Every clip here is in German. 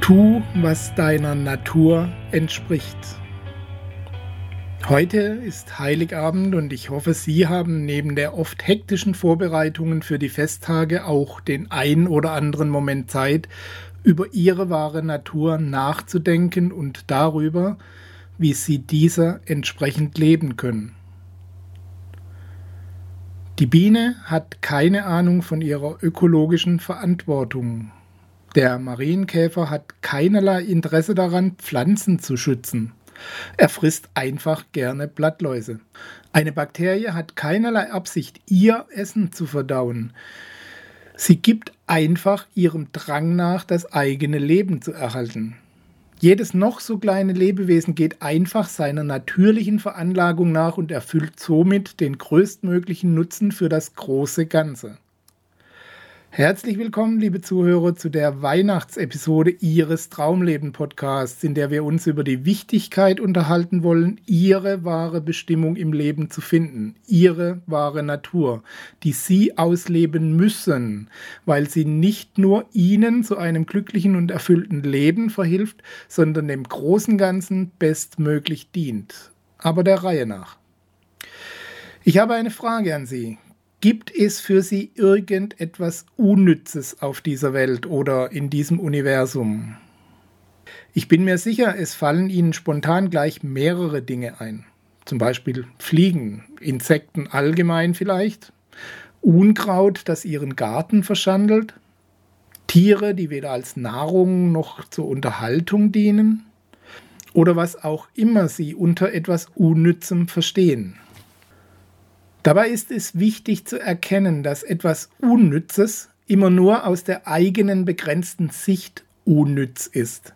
Tu, was deiner Natur entspricht. Heute ist Heiligabend und ich hoffe, Sie haben neben der oft hektischen Vorbereitungen für die Festtage auch den ein oder anderen Moment Zeit, über Ihre wahre Natur nachzudenken und darüber, wie Sie dieser entsprechend leben können. Die Biene hat keine Ahnung von ihrer ökologischen Verantwortung. Der Marienkäfer hat keinerlei Interesse daran, Pflanzen zu schützen. Er frisst einfach gerne Blattläuse. Eine Bakterie hat keinerlei Absicht, ihr Essen zu verdauen. Sie gibt einfach ihrem Drang nach, das eigene Leben zu erhalten. Jedes noch so kleine Lebewesen geht einfach seiner natürlichen Veranlagung nach und erfüllt somit den größtmöglichen Nutzen für das große Ganze. Herzlich willkommen, liebe Zuhörer, zu der Weihnachtsepisode Ihres Traumleben-Podcasts, in der wir uns über die Wichtigkeit unterhalten wollen, Ihre wahre Bestimmung im Leben zu finden, Ihre wahre Natur, die Sie ausleben müssen, weil sie nicht nur Ihnen zu einem glücklichen und erfüllten Leben verhilft, sondern dem großen Ganzen bestmöglich dient. Aber der Reihe nach. Ich habe eine Frage an Sie. Gibt es für Sie irgendetwas Unnützes auf dieser Welt oder in diesem Universum? Ich bin mir sicher, es fallen Ihnen spontan gleich mehrere Dinge ein. Zum Beispiel Fliegen, Insekten allgemein vielleicht, Unkraut, das Ihren Garten verschandelt, Tiere, die weder als Nahrung noch zur Unterhaltung dienen, oder was auch immer Sie unter etwas Unnützem verstehen. Dabei ist es wichtig zu erkennen, dass etwas Unnützes immer nur aus der eigenen begrenzten Sicht unnütz ist.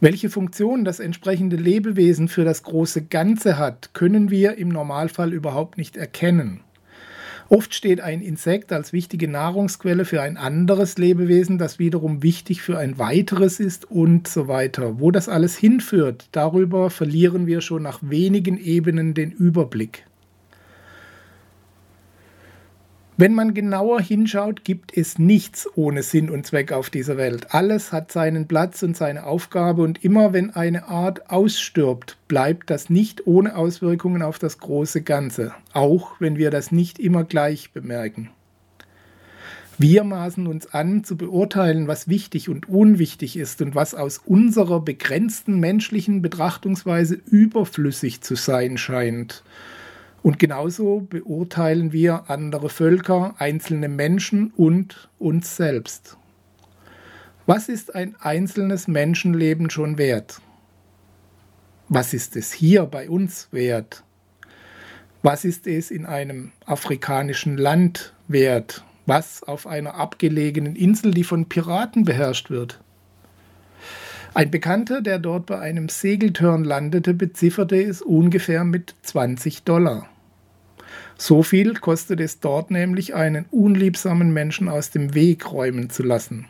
Welche Funktion das entsprechende Lebewesen für das große Ganze hat, können wir im Normalfall überhaupt nicht erkennen. Oft steht ein Insekt als wichtige Nahrungsquelle für ein anderes Lebewesen, das wiederum wichtig für ein weiteres ist und so weiter. Wo das alles hinführt, darüber verlieren wir schon nach wenigen Ebenen den Überblick. Wenn man genauer hinschaut, gibt es nichts ohne Sinn und Zweck auf dieser Welt. Alles hat seinen Platz und seine Aufgabe und immer wenn eine Art ausstirbt, bleibt das nicht ohne Auswirkungen auf das große Ganze, auch wenn wir das nicht immer gleich bemerken. Wir maßen uns an, zu beurteilen, was wichtig und unwichtig ist und was aus unserer begrenzten menschlichen Betrachtungsweise überflüssig zu sein scheint. Und genauso beurteilen wir andere Völker, einzelne Menschen und uns selbst. Was ist ein einzelnes Menschenleben schon wert? Was ist es hier bei uns wert? Was ist es in einem afrikanischen Land wert? Was auf einer abgelegenen Insel, die von Piraten beherrscht wird? Ein Bekannter, der dort bei einem Segeltörn landete, bezifferte es ungefähr mit 20 Dollar. So viel kostet es dort nämlich, einen unliebsamen Menschen aus dem Weg räumen zu lassen.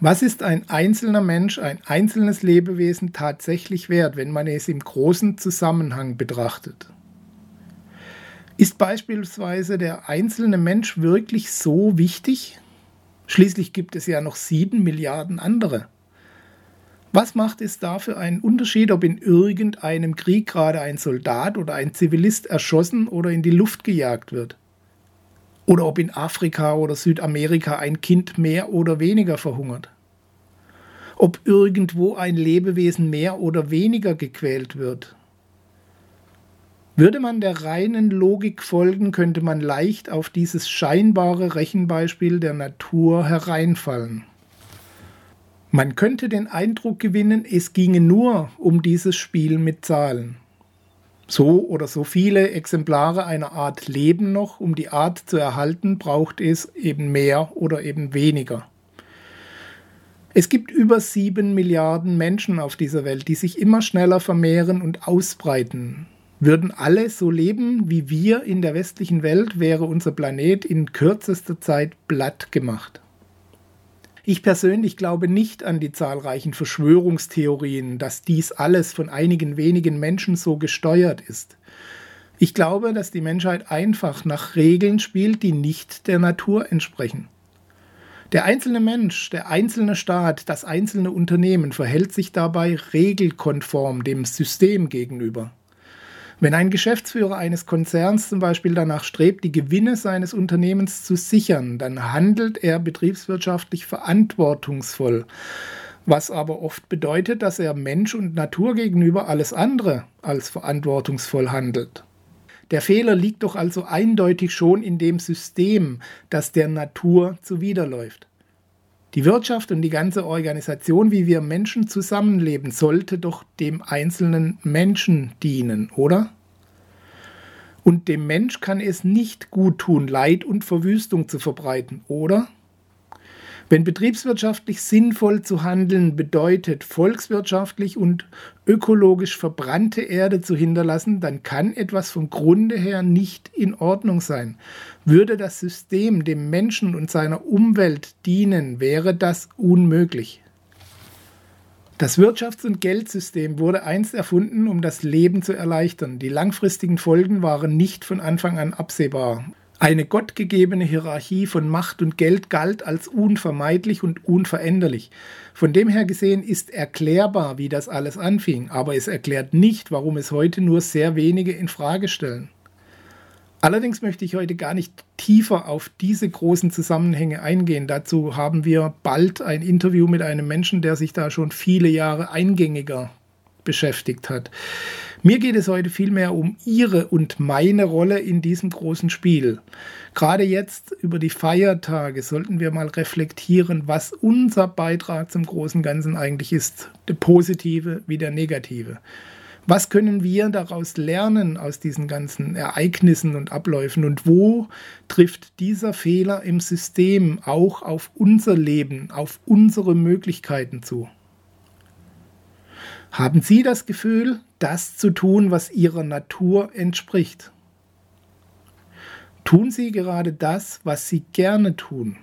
Was ist ein einzelner Mensch, ein einzelnes Lebewesen tatsächlich wert, wenn man es im großen Zusammenhang betrachtet? Ist beispielsweise der einzelne Mensch wirklich so wichtig? Schließlich gibt es ja noch sieben Milliarden andere. Was macht es da für einen Unterschied, ob in irgendeinem Krieg gerade ein Soldat oder ein Zivilist erschossen oder in die Luft gejagt wird? Oder ob in Afrika oder Südamerika ein Kind mehr oder weniger verhungert? Ob irgendwo ein Lebewesen mehr oder weniger gequält wird? Würde man der reinen Logik folgen, könnte man leicht auf dieses scheinbare Rechenbeispiel der Natur hereinfallen. Man könnte den Eindruck gewinnen, es ginge nur um dieses Spiel mit Zahlen. So oder so viele Exemplare einer Art leben noch, um die Art zu erhalten, braucht es eben mehr oder eben weniger. Es gibt über sieben Milliarden Menschen auf dieser Welt, die sich immer schneller vermehren und ausbreiten. Würden alle so leben wie wir in der westlichen Welt, wäre unser Planet in kürzester Zeit platt gemacht. Ich persönlich glaube nicht an die zahlreichen Verschwörungstheorien, dass dies alles von einigen wenigen Menschen so gesteuert ist. Ich glaube, dass die Menschheit einfach nach Regeln spielt, die nicht der Natur entsprechen. Der einzelne Mensch, der einzelne Staat, das einzelne Unternehmen verhält sich dabei regelkonform dem System gegenüber. Wenn ein Geschäftsführer eines Konzerns zum Beispiel danach strebt, die Gewinne seines Unternehmens zu sichern, dann handelt er betriebswirtschaftlich verantwortungsvoll, was aber oft bedeutet, dass er Mensch und Natur gegenüber alles andere als verantwortungsvoll handelt. Der Fehler liegt doch also eindeutig schon in dem System, das der Natur zuwiderläuft. Die Wirtschaft und die ganze Organisation, wie wir Menschen zusammenleben, sollte doch dem einzelnen Menschen dienen, oder? Und dem Mensch kann es nicht gut tun, Leid und Verwüstung zu verbreiten, oder? Wenn betriebswirtschaftlich sinnvoll zu handeln bedeutet, volkswirtschaftlich und ökologisch verbrannte Erde zu hinterlassen, dann kann etwas vom Grunde her nicht in Ordnung sein. Würde das System dem Menschen und seiner Umwelt dienen, wäre das unmöglich. Das Wirtschafts- und Geldsystem wurde einst erfunden, um das Leben zu erleichtern. Die langfristigen Folgen waren nicht von Anfang an absehbar. Eine gottgegebene Hierarchie von Macht und Geld galt als unvermeidlich und unveränderlich. Von dem her gesehen ist erklärbar, wie das alles anfing, aber es erklärt nicht, warum es heute nur sehr wenige in Frage stellen. Allerdings möchte ich heute gar nicht tiefer auf diese großen Zusammenhänge eingehen. Dazu haben wir bald ein Interview mit einem Menschen, der sich da schon viele Jahre eingängiger beschäftigt hat. Mir geht es heute vielmehr um Ihre und meine Rolle in diesem großen Spiel. Gerade jetzt über die Feiertage sollten wir mal reflektieren, was unser Beitrag zum großen Ganzen eigentlich ist, der positive wie der negative. Was können wir daraus lernen aus diesen ganzen Ereignissen und Abläufen und wo trifft dieser Fehler im System auch auf unser Leben, auf unsere Möglichkeiten zu? Haben Sie das Gefühl, das zu tun, was Ihrer Natur entspricht? Tun Sie gerade das, was Sie gerne tun?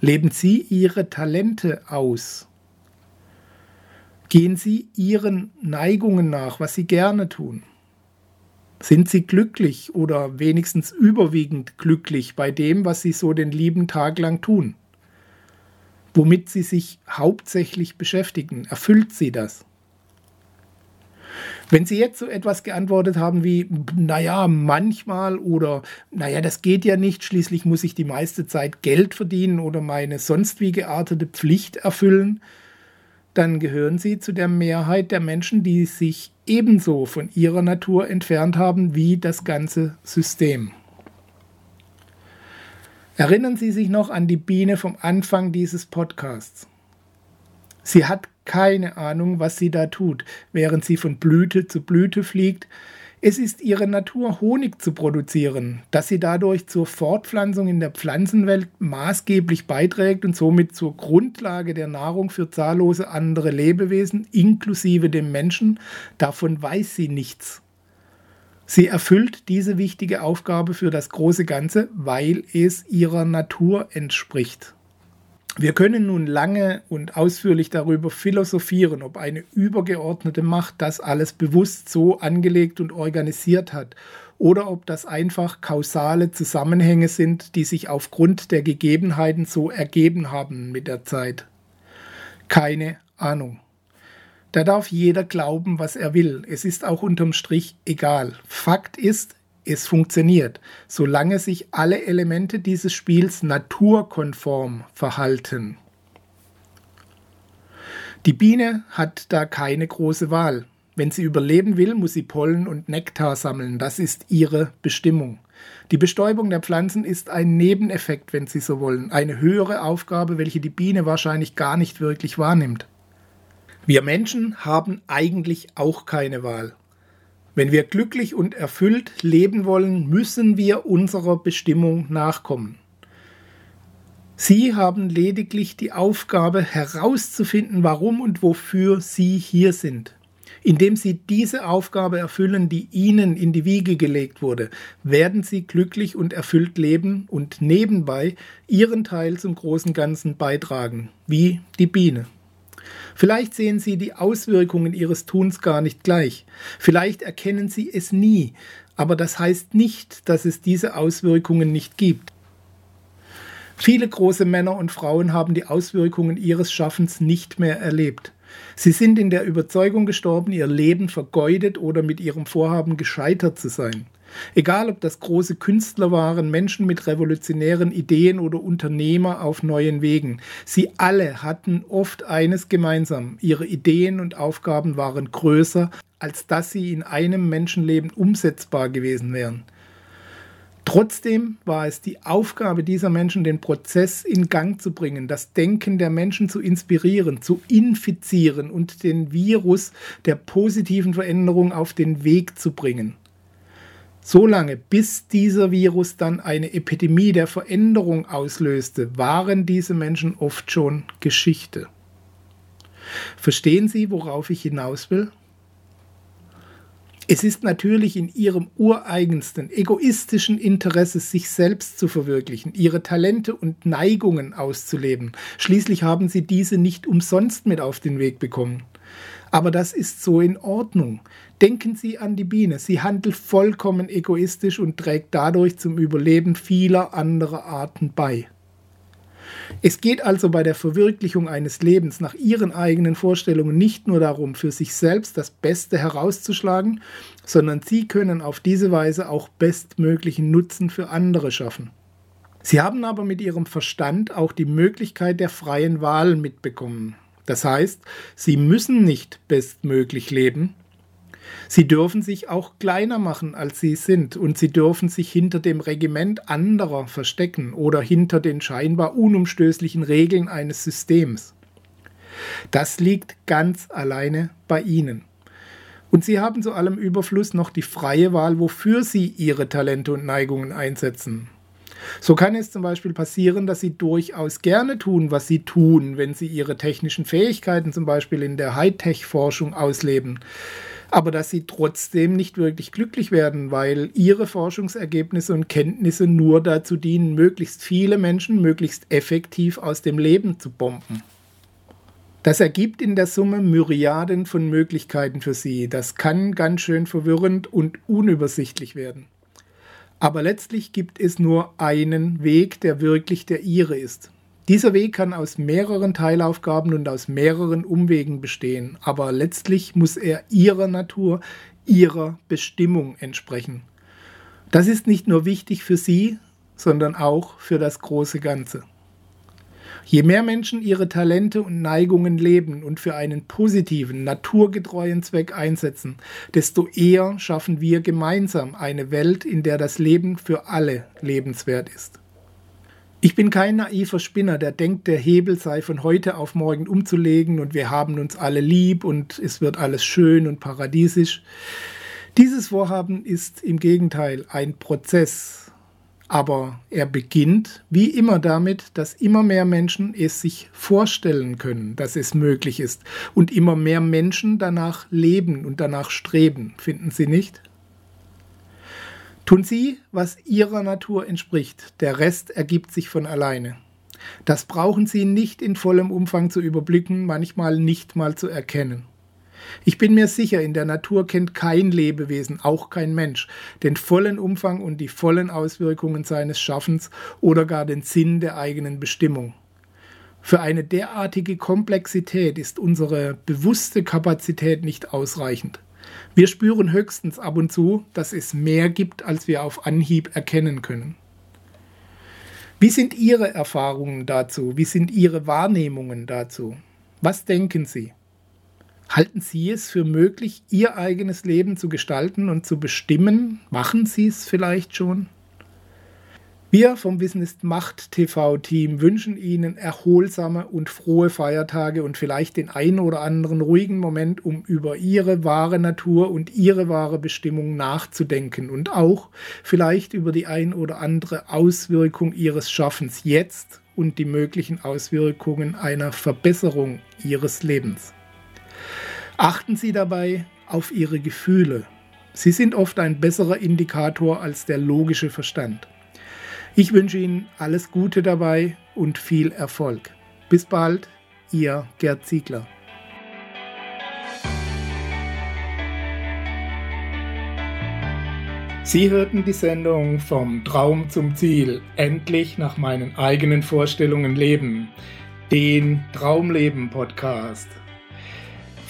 Leben Sie Ihre Talente aus? Gehen Sie Ihren Neigungen nach, was Sie gerne tun? Sind Sie glücklich oder wenigstens überwiegend glücklich bei dem, was Sie so den lieben Tag lang tun? Womit sie sich hauptsächlich beschäftigen. Erfüllt sie das? Wenn Sie jetzt so etwas geantwortet haben wie, naja, manchmal oder, naja, das geht ja nicht, schließlich muss ich die meiste Zeit Geld verdienen oder meine sonst wie geartete Pflicht erfüllen, dann gehören Sie zu der Mehrheit der Menschen, die sich ebenso von ihrer Natur entfernt haben wie das ganze System. Erinnern Sie sich noch an die Biene vom Anfang dieses Podcasts. Sie hat keine Ahnung, was sie da tut, während sie von Blüte zu Blüte fliegt. Es ist ihre Natur, Honig zu produzieren, dass sie dadurch zur Fortpflanzung in der Pflanzenwelt maßgeblich beiträgt und somit zur Grundlage der Nahrung für zahllose andere Lebewesen, inklusive dem Menschen. Davon weiß sie nichts. Sie erfüllt diese wichtige Aufgabe für das große Ganze, weil es ihrer Natur entspricht. Wir können nun lange und ausführlich darüber philosophieren, ob eine übergeordnete Macht das alles bewusst so angelegt und organisiert hat oder ob das einfach kausale Zusammenhänge sind, die sich aufgrund der Gegebenheiten so ergeben haben mit der Zeit. Keine Ahnung. Da darf jeder glauben, was er will. Es ist auch unterm Strich egal. Fakt ist, es funktioniert, solange sich alle Elemente dieses Spiels naturkonform verhalten. Die Biene hat da keine große Wahl. Wenn sie überleben will, muss sie Pollen und Nektar sammeln. Das ist ihre Bestimmung. Die Bestäubung der Pflanzen ist ein Nebeneffekt, wenn Sie so wollen, eine höhere Aufgabe, welche die Biene wahrscheinlich gar nicht wirklich wahrnimmt. Wir Menschen haben eigentlich auch keine Wahl. Wenn wir glücklich und erfüllt leben wollen, müssen wir unserer Bestimmung nachkommen. Sie haben lediglich die Aufgabe herauszufinden, warum und wofür Sie hier sind. Indem Sie diese Aufgabe erfüllen, die Ihnen in die Wiege gelegt wurde, werden Sie glücklich und erfüllt leben und nebenbei Ihren Teil zum großen Ganzen beitragen, wie die Biene. Vielleicht sehen Sie die Auswirkungen Ihres Tuns gar nicht gleich. Vielleicht erkennen Sie es nie. Aber das heißt nicht, dass es diese Auswirkungen nicht gibt. Viele große Männer und Frauen haben die Auswirkungen ihres Schaffens nicht mehr erlebt. Sie sind in der Überzeugung gestorben, ihr Leben vergeudet oder mit ihrem Vorhaben gescheitert zu sein. Egal ob das große Künstler waren, Menschen mit revolutionären Ideen oder Unternehmer auf neuen Wegen. Sie alle hatten oft eines gemeinsam. Ihre Ideen und Aufgaben waren größer, als dass sie in einem Menschenleben umsetzbar gewesen wären. Trotzdem war es die Aufgabe dieser Menschen, den Prozess in Gang zu bringen, das Denken der Menschen zu inspirieren, zu infizieren und den Virus der positiven Veränderung auf den Weg zu bringen. Solange bis dieser Virus dann eine Epidemie der Veränderung auslöste, waren diese Menschen oft schon Geschichte. Verstehen Sie, worauf ich hinaus will? Es ist natürlich in ihrem ureigensten, egoistischen Interesse, sich selbst zu verwirklichen, ihre Talente und Neigungen auszuleben. Schließlich haben sie diese nicht umsonst mit auf den Weg bekommen. Aber das ist so in Ordnung. Denken Sie an die Biene. Sie handelt vollkommen egoistisch und trägt dadurch zum Überleben vieler anderer Arten bei. Es geht also bei der Verwirklichung eines Lebens nach Ihren eigenen Vorstellungen nicht nur darum, für sich selbst das Beste herauszuschlagen, sondern Sie können auf diese Weise auch bestmöglichen Nutzen für andere schaffen. Sie haben aber mit Ihrem Verstand auch die Möglichkeit der freien Wahl mitbekommen. Das heißt, sie müssen nicht bestmöglich leben. Sie dürfen sich auch kleiner machen, als sie sind, und sie dürfen sich hinter dem Regiment anderer verstecken oder hinter den scheinbar unumstößlichen Regeln eines Systems. Das liegt ganz alleine bei Ihnen. Und Sie haben zu allem Überfluss noch die freie Wahl, wofür Sie Ihre Talente und Neigungen einsetzen. So kann es zum Beispiel passieren, dass sie durchaus gerne tun, was sie tun, wenn sie ihre technischen Fähigkeiten zum Beispiel in der Hightech-Forschung ausleben. Aber dass sie trotzdem nicht wirklich glücklich werden, weil ihre Forschungsergebnisse und Kenntnisse nur dazu dienen, möglichst viele Menschen möglichst effektiv aus dem Leben zu bomben. Das ergibt in der Summe Myriaden von Möglichkeiten für Sie. Das kann ganz schön verwirrend und unübersichtlich werden. Aber letztlich gibt es nur einen Weg, der wirklich der ihre ist. Dieser Weg kann aus mehreren Teilaufgaben und aus mehreren Umwegen bestehen, aber letztlich muss er ihrer Natur, ihrer Bestimmung entsprechen. Das ist nicht nur wichtig für Sie, sondern auch für das große Ganze. Je mehr Menschen ihre Talente und Neigungen leben und für einen positiven, naturgetreuen Zweck einsetzen, desto eher schaffen wir gemeinsam eine Welt, in der das Leben für alle lebenswert ist. Ich bin kein naiver Spinner, der denkt, der Hebel sei von heute auf morgen umzulegen und wir haben uns alle lieb und es wird alles schön und paradiesisch. Dieses Vorhaben ist im Gegenteil ein Prozess, aber er beginnt wie immer damit, dass immer mehr Menschen es sich vorstellen können, dass es möglich ist und immer mehr Menschen danach leben und danach streben. Finden Sie nicht? Tun Sie, was Ihrer Natur entspricht, der Rest ergibt sich von alleine. Das brauchen Sie nicht in vollem Umfang zu überblicken, manchmal nicht mal zu erkennen. Ich bin mir sicher, in der Natur kennt kein Lebewesen, auch kein Mensch, den vollen Umfang und die vollen Auswirkungen seines Schaffens oder gar den Sinn der eigenen Bestimmung. Für eine derartige Komplexität ist unsere bewusste Kapazität nicht ausreichend. Wir spüren höchstens ab und zu, dass es mehr gibt, als wir auf Anhieb erkennen können. Wie sind Ihre Erfahrungen dazu? Wie sind Ihre Wahrnehmungen dazu? Was denken Sie? Halten Sie es für möglich, Ihr eigenes Leben zu gestalten und zu bestimmen? Machen Sie es vielleicht schon? Wir vom Wissen ist Macht TV-Team wünschen Ihnen erholsame und frohe Feiertage und vielleicht den einen oder anderen ruhigen Moment, um über Ihre wahre Natur und Ihre wahre Bestimmung nachzudenken und auch vielleicht über die ein oder andere Auswirkung Ihres Schaffens jetzt und die möglichen Auswirkungen einer Verbesserung Ihres Lebens. Achten Sie dabei auf Ihre Gefühle. Sie sind oft ein besserer Indikator als der logische Verstand. Ich wünsche Ihnen alles Gute dabei und viel Erfolg. Bis bald, Ihr Gerd Ziegler. Sie hörten die Sendung Vom Traum zum Ziel, endlich nach meinen eigenen Vorstellungen leben, den Traumleben Podcast.